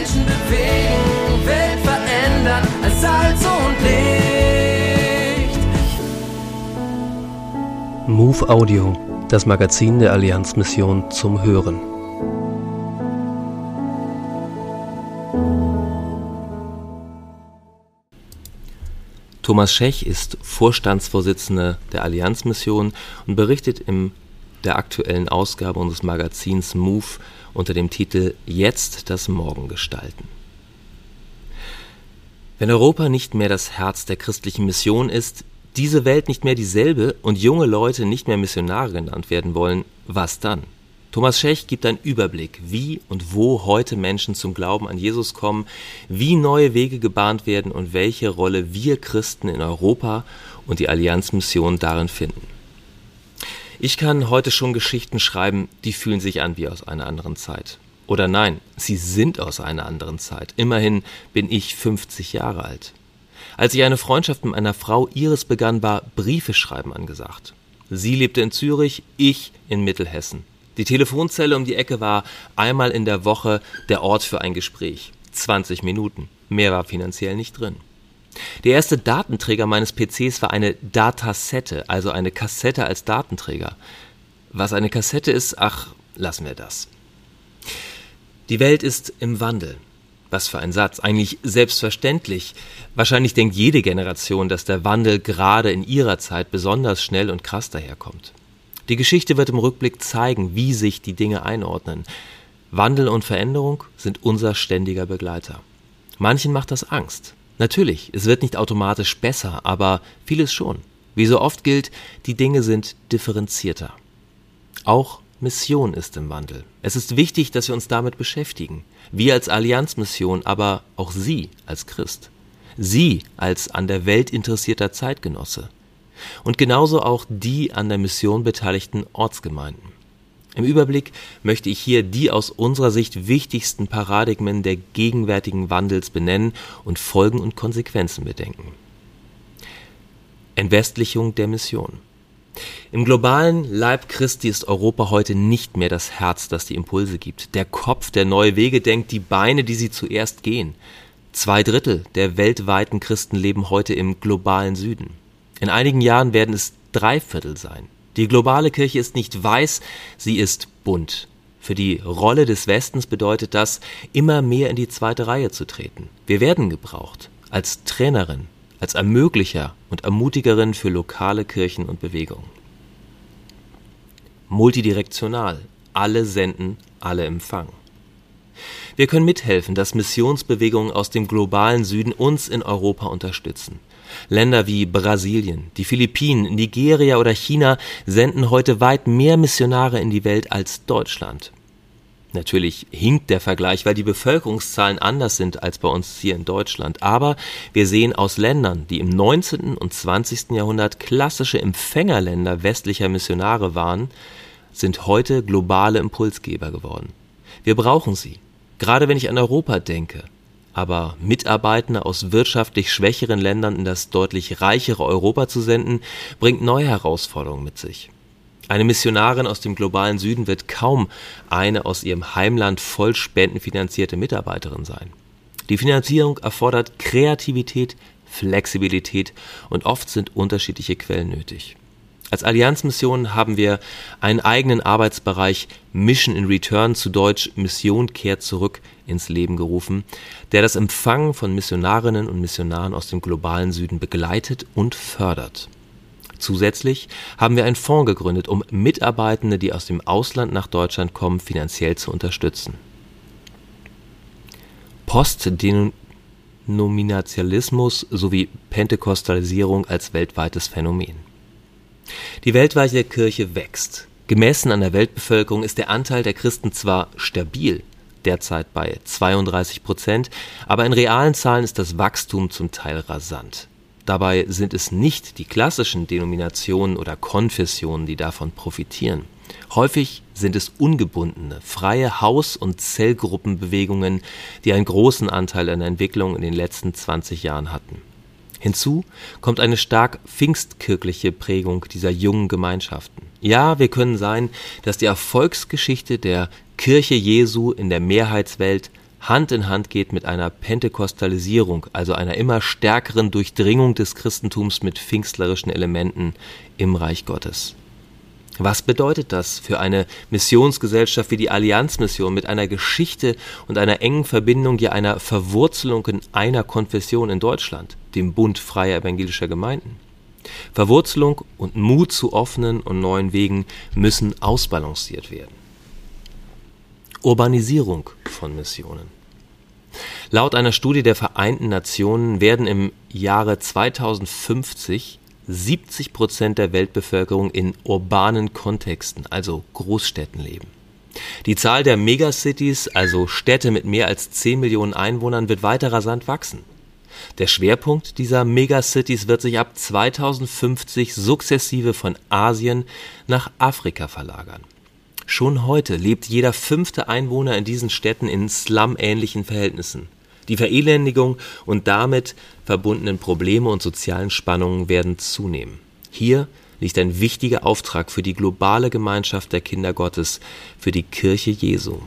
Menschen bewegen, Welt verändern als Salz und Licht. Move Audio, das Magazin der Allianzmission zum Hören. Thomas Schech ist Vorstandsvorsitzender der Allianzmission und berichtet in der aktuellen Ausgabe unseres Magazins Move unter dem Titel Jetzt das Morgen gestalten. Wenn Europa nicht mehr das Herz der christlichen Mission ist, diese Welt nicht mehr dieselbe und junge Leute nicht mehr Missionare genannt werden wollen, was dann? Thomas Schech gibt einen Überblick, wie und wo heute Menschen zum Glauben an Jesus kommen, wie neue Wege gebahnt werden und welche Rolle wir Christen in Europa und die Allianzmission darin finden. Ich kann heute schon Geschichten schreiben, die fühlen sich an wie aus einer anderen Zeit. Oder nein, sie sind aus einer anderen Zeit. Immerhin bin ich 50 Jahre alt. Als ich eine Freundschaft mit einer Frau Iris begann, war Briefe schreiben angesagt. Sie lebte in Zürich, ich in Mittelhessen. Die Telefonzelle um die Ecke war einmal in der Woche der Ort für ein Gespräch. 20 Minuten. Mehr war finanziell nicht drin. Der erste Datenträger meines PCs war eine Datasette, also eine Kassette als Datenträger. Was eine Kassette ist, ach, lassen wir das. Die Welt ist im Wandel. Was für ein Satz, eigentlich selbstverständlich. Wahrscheinlich denkt jede Generation, dass der Wandel gerade in ihrer Zeit besonders schnell und krass daherkommt. Die Geschichte wird im Rückblick zeigen, wie sich die Dinge einordnen. Wandel und Veränderung sind unser ständiger Begleiter. Manchen macht das Angst. Natürlich, es wird nicht automatisch besser, aber vieles schon. Wie so oft gilt, die Dinge sind differenzierter. Auch Mission ist im Wandel. Es ist wichtig, dass wir uns damit beschäftigen. Wir als Allianzmission, aber auch Sie als Christ. Sie als an der Welt interessierter Zeitgenosse und genauso auch die an der Mission beteiligten Ortsgemeinden. Im Überblick möchte ich hier die aus unserer Sicht wichtigsten Paradigmen der gegenwärtigen Wandels benennen und Folgen und Konsequenzen bedenken. Entwestlichung der Mission. Im globalen Leib Christi ist Europa heute nicht mehr das Herz, das die Impulse gibt, der Kopf, der neue Wege denkt, die Beine, die sie zuerst gehen. Zwei Drittel der weltweiten Christen leben heute im globalen Süden. In einigen Jahren werden es drei Viertel sein. Die globale Kirche ist nicht weiß, sie ist bunt. Für die Rolle des Westens bedeutet das, immer mehr in die zweite Reihe zu treten. Wir werden gebraucht als Trainerin, als Ermöglicher und Ermutigerin für lokale Kirchen und Bewegungen. Multidirektional. Alle senden, alle empfangen. Wir können mithelfen, dass Missionsbewegungen aus dem globalen Süden uns in Europa unterstützen. Länder wie Brasilien, die Philippinen, Nigeria oder China senden heute weit mehr Missionare in die Welt als Deutschland. Natürlich hinkt der Vergleich, weil die Bevölkerungszahlen anders sind als bei uns hier in Deutschland. Aber wir sehen aus Ländern, die im 19. und 20. Jahrhundert klassische Empfängerländer westlicher Missionare waren, sind heute globale Impulsgeber geworden. Wir brauchen sie. Gerade wenn ich an Europa denke, aber Mitarbeitende aus wirtschaftlich schwächeren Ländern in das deutlich reichere Europa zu senden, bringt neue Herausforderungen mit sich. Eine Missionarin aus dem globalen Süden wird kaum eine aus ihrem Heimland voll spendenfinanzierte Mitarbeiterin sein. Die Finanzierung erfordert Kreativität, Flexibilität und oft sind unterschiedliche Quellen nötig. Als Allianzmission haben wir einen eigenen Arbeitsbereich Mission in Return zu Deutsch Mission kehrt zurück ins Leben gerufen, der das Empfangen von Missionarinnen und Missionaren aus dem globalen Süden begleitet und fördert. Zusätzlich haben wir einen Fonds gegründet, um Mitarbeitende, die aus dem Ausland nach Deutschland kommen, finanziell zu unterstützen. Postdenominatialismus sowie Pentekostalisierung als weltweites Phänomen. Die weltweite Kirche wächst. Gemessen an der Weltbevölkerung ist der Anteil der Christen zwar stabil, derzeit bei 32 Prozent, aber in realen Zahlen ist das Wachstum zum Teil rasant. Dabei sind es nicht die klassischen Denominationen oder Konfessionen, die davon profitieren. Häufig sind es ungebundene, freie Haus- und Zellgruppenbewegungen, die einen großen Anteil an der Entwicklung in den letzten 20 Jahren hatten. Hinzu kommt eine stark pfingstkirchliche Prägung dieser jungen Gemeinschaften. Ja, wir können sein, dass die Erfolgsgeschichte der Kirche Jesu in der Mehrheitswelt Hand in Hand geht mit einer Pentekostalisierung, also einer immer stärkeren Durchdringung des Christentums mit pfingstlerischen Elementen im Reich Gottes. Was bedeutet das für eine Missionsgesellschaft wie die Allianzmission mit einer Geschichte und einer engen Verbindung, ja einer Verwurzelung in einer Konfession in Deutschland, dem Bund freier evangelischer Gemeinden? Verwurzelung und Mut zu offenen und neuen Wegen müssen ausbalanciert werden. Urbanisierung von Missionen. Laut einer Studie der Vereinten Nationen werden im Jahre 2050 70 Prozent der Weltbevölkerung in urbanen Kontexten, also Großstädten leben. Die Zahl der Megacities, also Städte mit mehr als 10 Millionen Einwohnern, wird weiter rasant wachsen. Der Schwerpunkt dieser Megacities wird sich ab 2050 sukzessive von Asien nach Afrika verlagern. Schon heute lebt jeder fünfte Einwohner in diesen Städten in slum-ähnlichen Verhältnissen. Die Verelendigung und damit verbundenen Probleme und sozialen Spannungen werden zunehmen. Hier liegt ein wichtiger Auftrag für die globale Gemeinschaft der Kinder Gottes, für die Kirche Jesu.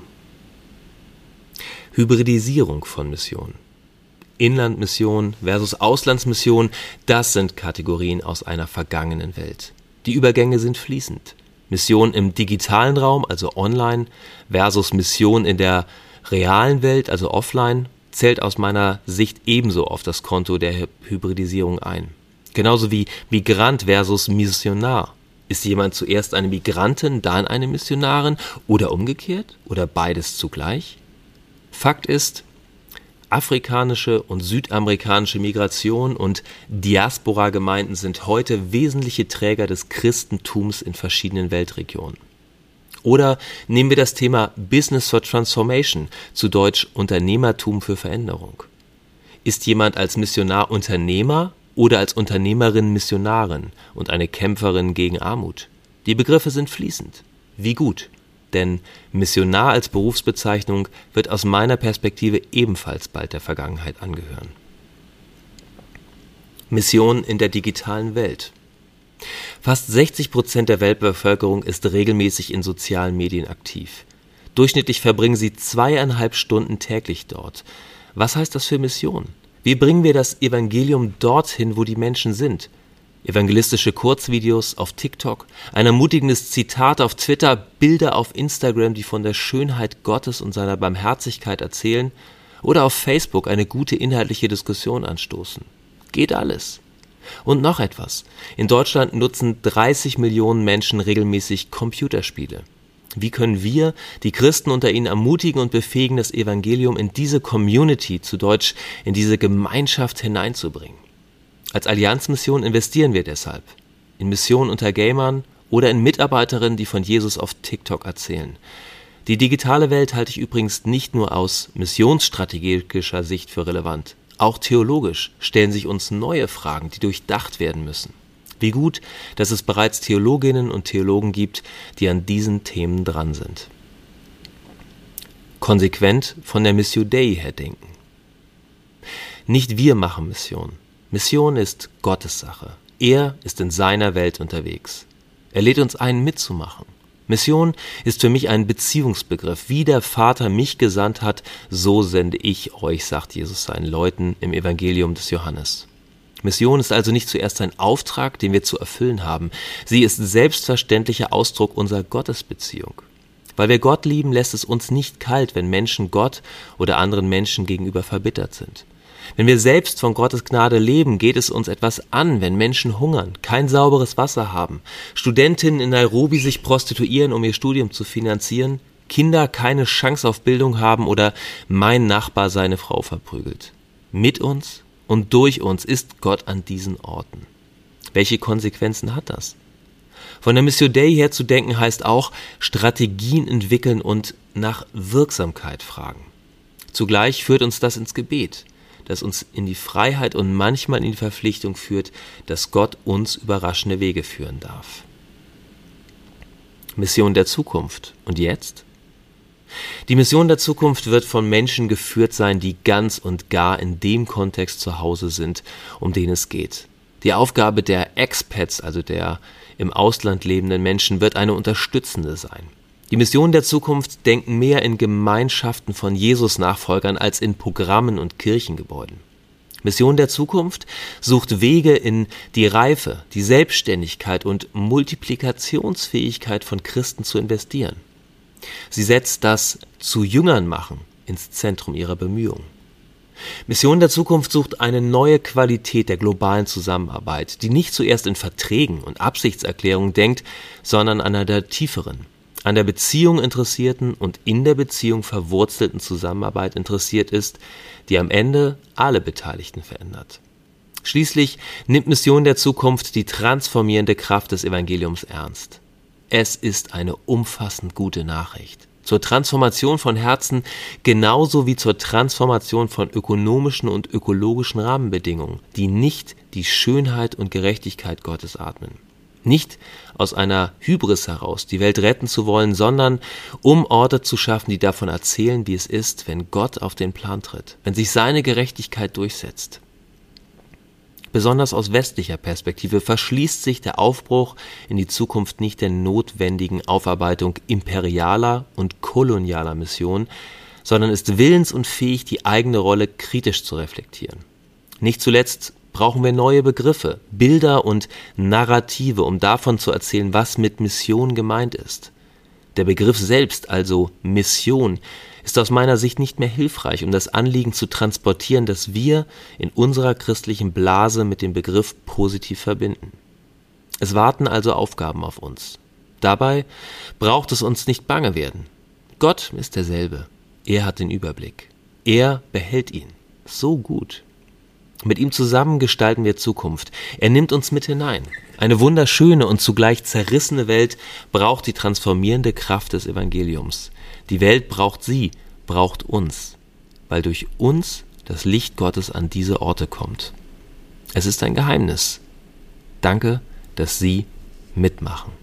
Hybridisierung von Missionen. Inlandmission versus Auslandsmission, das sind Kategorien aus einer vergangenen Welt. Die Übergänge sind fließend. Mission im digitalen Raum, also online, versus Mission in der realen Welt, also offline, zählt aus meiner Sicht ebenso auf das Konto der Hybridisierung ein. Genauso wie Migrant versus Missionar. Ist jemand zuerst eine Migrantin, dann eine Missionarin oder umgekehrt oder beides zugleich? Fakt ist, afrikanische und südamerikanische Migration und Diaspora-Gemeinden sind heute wesentliche Träger des Christentums in verschiedenen Weltregionen. Oder nehmen wir das Thema Business for Transformation, zu Deutsch Unternehmertum für Veränderung. Ist jemand als Missionar Unternehmer oder als Unternehmerin Missionarin und eine Kämpferin gegen Armut? Die Begriffe sind fließend. Wie gut. Denn Missionar als Berufsbezeichnung wird aus meiner Perspektive ebenfalls bald der Vergangenheit angehören. Mission in der digitalen Welt. Fast 60 Prozent der Weltbevölkerung ist regelmäßig in sozialen Medien aktiv. Durchschnittlich verbringen sie zweieinhalb Stunden täglich dort. Was heißt das für Mission? Wie bringen wir das Evangelium dorthin, wo die Menschen sind? Evangelistische Kurzvideos auf TikTok, ein ermutigendes Zitat auf Twitter, Bilder auf Instagram, die von der Schönheit Gottes und seiner Barmherzigkeit erzählen, oder auf Facebook eine gute inhaltliche Diskussion anstoßen. Geht alles. Und noch etwas. In Deutschland nutzen 30 Millionen Menschen regelmäßig Computerspiele. Wie können wir die Christen unter ihnen ermutigen und befähigen, das Evangelium in diese Community, zu Deutsch in diese Gemeinschaft hineinzubringen? Als Allianzmission investieren wir deshalb in Missionen unter Gamern oder in Mitarbeiterinnen, die von Jesus auf TikTok erzählen. Die digitale Welt halte ich übrigens nicht nur aus missionsstrategischer Sicht für relevant. Auch theologisch stellen sich uns neue Fragen, die durchdacht werden müssen. Wie gut, dass es bereits Theologinnen und Theologen gibt, die an diesen Themen dran sind. Konsequent von der Missio Dei her denken. Nicht wir machen Mission. Mission ist Gottes Sache. Er ist in seiner Welt unterwegs. Er lädt uns ein, mitzumachen. Mission ist für mich ein Beziehungsbegriff. Wie der Vater mich gesandt hat, so sende ich euch, sagt Jesus seinen Leuten im Evangelium des Johannes. Mission ist also nicht zuerst ein Auftrag, den wir zu erfüllen haben. Sie ist selbstverständlicher Ausdruck unserer Gottesbeziehung. Weil wir Gott lieben, lässt es uns nicht kalt, wenn Menschen Gott oder anderen Menschen gegenüber verbittert sind. Wenn wir selbst von Gottes Gnade leben, geht es uns etwas an, wenn Menschen hungern, kein sauberes Wasser haben, Studentinnen in Nairobi sich prostituieren, um ihr Studium zu finanzieren, Kinder keine Chance auf Bildung haben oder mein Nachbar seine Frau verprügelt. Mit uns und durch uns ist Gott an diesen Orten. Welche Konsequenzen hat das? Von der Mission Day her zu denken heißt auch Strategien entwickeln und nach Wirksamkeit fragen. Zugleich führt uns das ins Gebet das uns in die Freiheit und manchmal in die Verpflichtung führt, dass Gott uns überraschende Wege führen darf. Mission der Zukunft. Und jetzt? Die Mission der Zukunft wird von Menschen geführt sein, die ganz und gar in dem Kontext zu Hause sind, um den es geht. Die Aufgabe der Expats, also der im Ausland lebenden Menschen, wird eine unterstützende sein. Die Missionen der Zukunft denken mehr in Gemeinschaften von Jesus-Nachfolgern als in Programmen und Kirchengebäuden. Mission der Zukunft sucht Wege in die Reife, die Selbstständigkeit und Multiplikationsfähigkeit von Christen zu investieren. Sie setzt das zu Jüngern machen ins Zentrum ihrer Bemühungen. Mission der Zukunft sucht eine neue Qualität der globalen Zusammenarbeit, die nicht zuerst in Verträgen und Absichtserklärungen denkt, sondern an einer tieferen, an der Beziehung interessierten und in der Beziehung verwurzelten Zusammenarbeit interessiert ist, die am Ende alle Beteiligten verändert. Schließlich nimmt Mission der Zukunft die transformierende Kraft des Evangeliums ernst. Es ist eine umfassend gute Nachricht. Zur Transformation von Herzen genauso wie zur Transformation von ökonomischen und ökologischen Rahmenbedingungen, die nicht die Schönheit und Gerechtigkeit Gottes atmen. Nicht aus einer Hybris heraus, die Welt retten zu wollen, sondern um Orte zu schaffen, die davon erzählen, wie es ist, wenn Gott auf den Plan tritt, wenn sich seine Gerechtigkeit durchsetzt. Besonders aus westlicher Perspektive verschließt sich der Aufbruch in die Zukunft nicht der notwendigen Aufarbeitung imperialer und kolonialer Mission, sondern ist willens und fähig, die eigene Rolle kritisch zu reflektieren. Nicht zuletzt brauchen wir neue Begriffe, Bilder und Narrative, um davon zu erzählen, was mit Mission gemeint ist. Der Begriff selbst, also Mission, ist aus meiner Sicht nicht mehr hilfreich, um das Anliegen zu transportieren, das wir in unserer christlichen Blase mit dem Begriff positiv verbinden. Es warten also Aufgaben auf uns. Dabei braucht es uns nicht bange werden. Gott ist derselbe. Er hat den Überblick. Er behält ihn. So gut. Mit ihm zusammen gestalten wir Zukunft. Er nimmt uns mit hinein. Eine wunderschöne und zugleich zerrissene Welt braucht die transformierende Kraft des Evangeliums. Die Welt braucht sie, braucht uns, weil durch uns das Licht Gottes an diese Orte kommt. Es ist ein Geheimnis. Danke, dass Sie mitmachen.